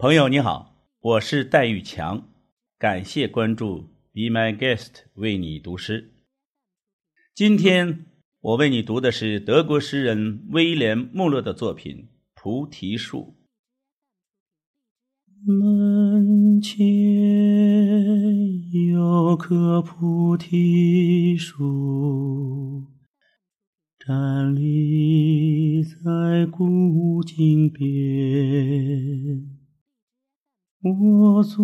朋友你好，我是戴玉强，感谢关注 Be My Guest 为你读诗。今天我为你读的是德国诗人威廉穆勒的作品《菩提树》。门前有棵菩提树，站立在古井边。我做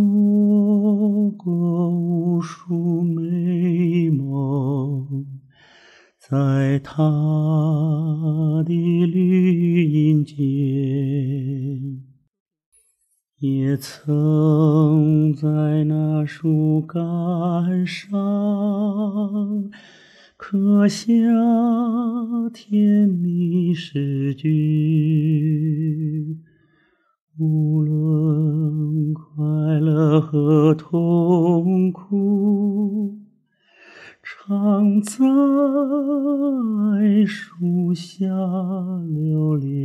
过无数美梦，在他的绿荫间，也曾在那树干上刻下甜蜜诗句。无论快乐和痛苦，常在树下流连。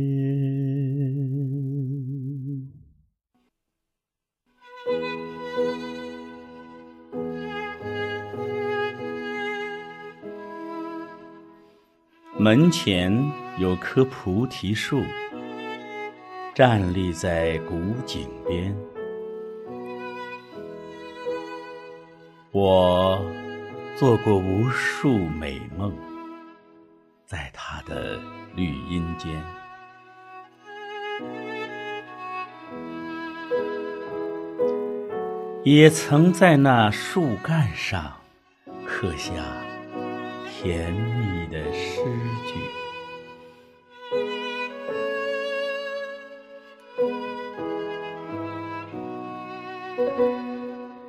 门前有棵菩提树。站立在古井边，我做过无数美梦，在它的绿荫间，也曾在那树干上刻下甜蜜的诗句。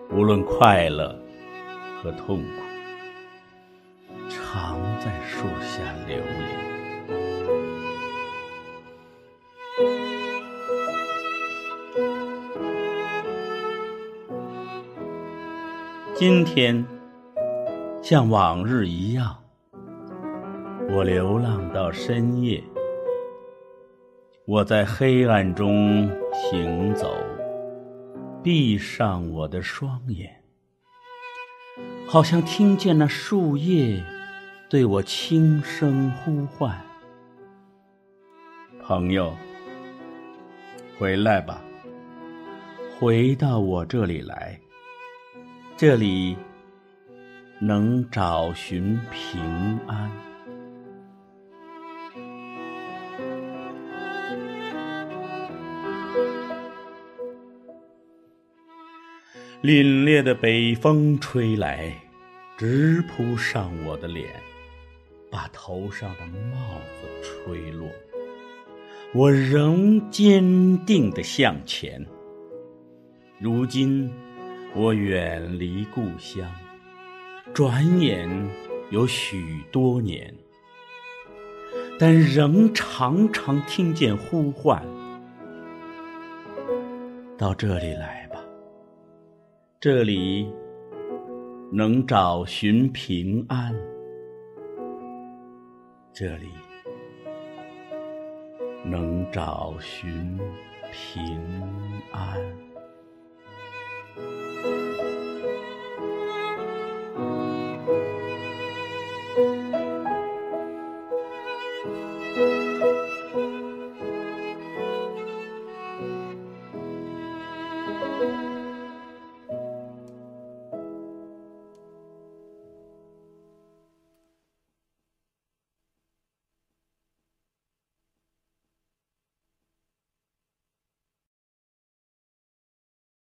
无论快乐和痛苦，常在树下流连。今天像往日一样，我流浪到深夜，我在黑暗中行走。闭上我的双眼，好像听见那树叶对我轻声呼唤：“朋友，回来吧，回到我这里来，这里能找寻平安。”凛冽的北风吹来，直扑上我的脸，把头上的帽子吹落。我仍坚定地向前。如今我远离故乡，转眼有许多年，但仍常常听见呼唤：到这里来。这里能找寻平安，这里能找寻平。